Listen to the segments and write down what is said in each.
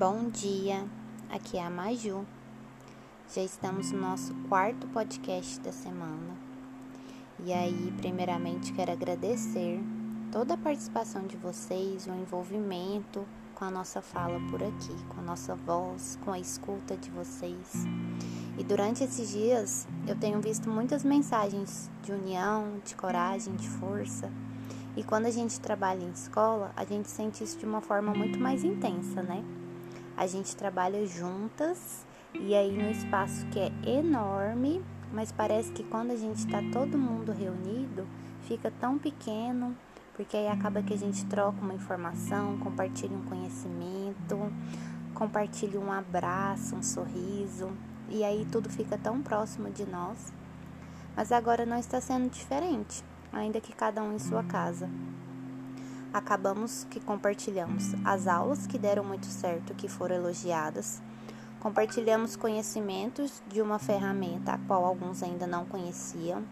Bom dia, aqui é a Maju. Já estamos no nosso quarto podcast da semana. E aí, primeiramente, quero agradecer toda a participação de vocês, o envolvimento com a nossa fala por aqui, com a nossa voz, com a escuta de vocês. E durante esses dias eu tenho visto muitas mensagens de união, de coragem, de força e quando a gente trabalha em escola, a gente sente isso de uma forma muito mais intensa, né? A gente trabalha juntas e aí no espaço que é enorme, mas parece que quando a gente está todo mundo reunido, fica tão pequeno, porque aí acaba que a gente troca uma informação, compartilha um conhecimento, compartilha um abraço, um sorriso, e aí tudo fica tão próximo de nós. Mas agora não está sendo diferente ainda que cada um em sua casa. Acabamos que compartilhamos as aulas que deram muito certo, que foram elogiadas. Compartilhamos conhecimentos de uma ferramenta a qual alguns ainda não conheciam.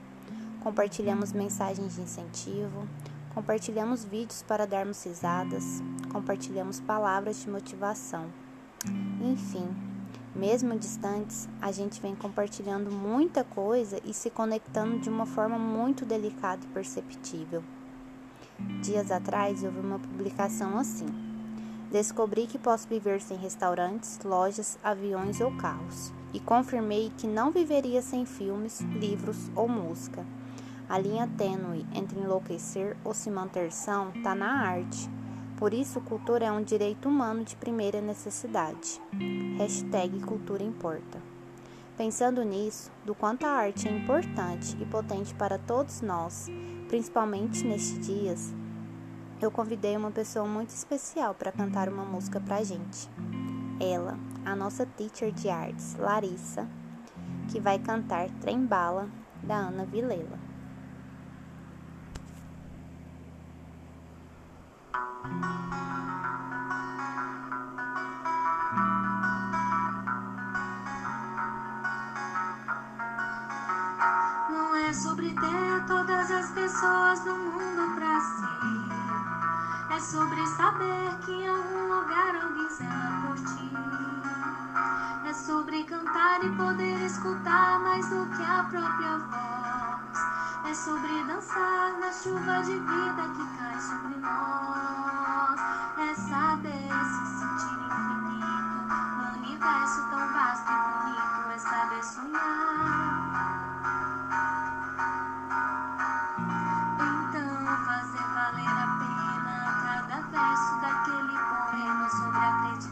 Compartilhamos mensagens de incentivo. Compartilhamos vídeos para darmos risadas. Compartilhamos palavras de motivação. Enfim, mesmo distantes, a gente vem compartilhando muita coisa e se conectando de uma forma muito delicada e perceptível. Dias atrás vi uma publicação assim: Descobri que posso viver sem restaurantes, lojas, aviões ou carros, e confirmei que não viveria sem filmes, livros ou música. A linha tênue entre enlouquecer ou se manter são está na arte por isso, cultura é um direito humano de primeira necessidade. Hashtag Cultura Importa. Pensando nisso, do quanto a arte é importante e potente para todos nós, principalmente nestes dias, eu convidei uma pessoa muito especial para cantar uma música para a gente. Ela, a nossa teacher de artes, Larissa, que vai cantar Trem Bala, da Ana Vilela. Não é sobre ter todas as pessoas do mundo pra si. É sobre saber que em algum lugar alguém zela por ti. É sobre cantar e poder escutar mais do que a própria voz. É sobre dançar na chuva de vida que cai sobre nós. É saber se sentir infinito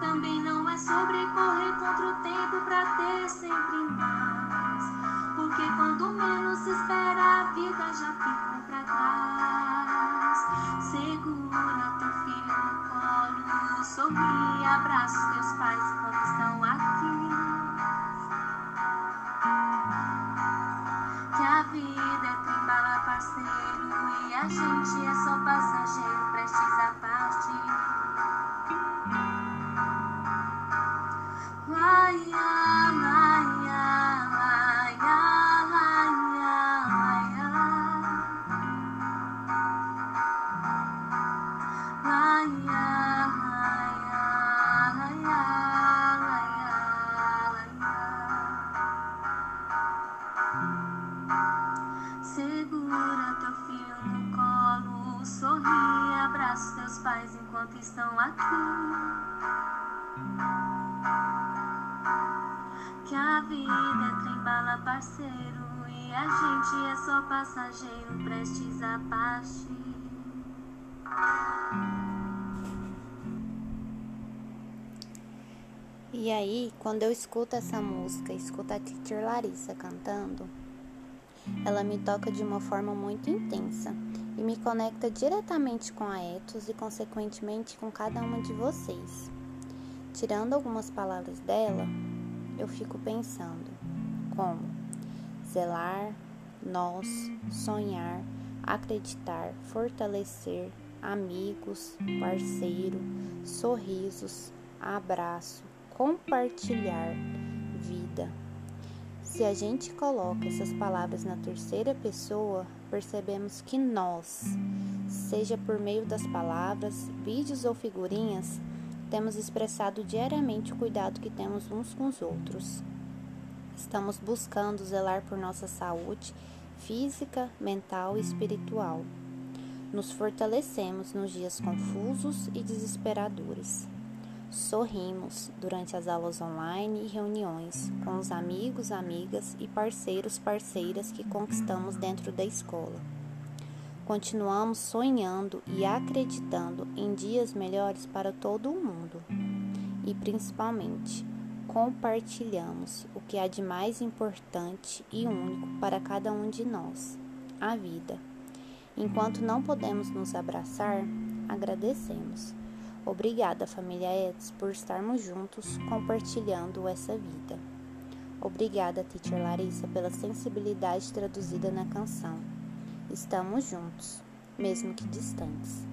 Também não é sobre correr contra o tempo pra ter sempre mais. Porque quando menos se espera, a vida já ficou pra trás. Segura teu filho no colo, sorri, abraça teus pais enquanto estão aqui. Que a vida é trembala parceiro e a gente é só passageiro prestes a partir. Vida é trembala, parceiro, e a gente é só passageiro, prestes a partir. E aí, quando eu escuto essa música, escuto a teacher Larissa cantando, ela me toca de uma forma muito intensa e me conecta diretamente com a Etos e, consequentemente, com cada uma de vocês. Tirando algumas palavras dela, eu fico pensando como zelar, nós, sonhar, acreditar, fortalecer, amigos, parceiro, sorrisos, abraço, compartilhar, vida. Se a gente coloca essas palavras na terceira pessoa, percebemos que nós, seja por meio das palavras, vídeos ou figurinhas, temos expressado diariamente o cuidado que temos uns com os outros. Estamos buscando zelar por nossa saúde física, mental e espiritual. Nos fortalecemos nos dias confusos e desesperadores. Sorrimos durante as aulas online e reuniões com os amigos, amigas e parceiros, parceiras que conquistamos dentro da escola. Continuamos sonhando e acreditando em dias melhores para todo o mundo. E principalmente, compartilhamos o que há de mais importante e único para cada um de nós: a vida. Enquanto não podemos nos abraçar, agradecemos. Obrigada, família Eds, por estarmos juntos compartilhando essa vida. Obrigada, Teacher Larissa, pela sensibilidade traduzida na canção. Estamos juntos, mesmo que distantes.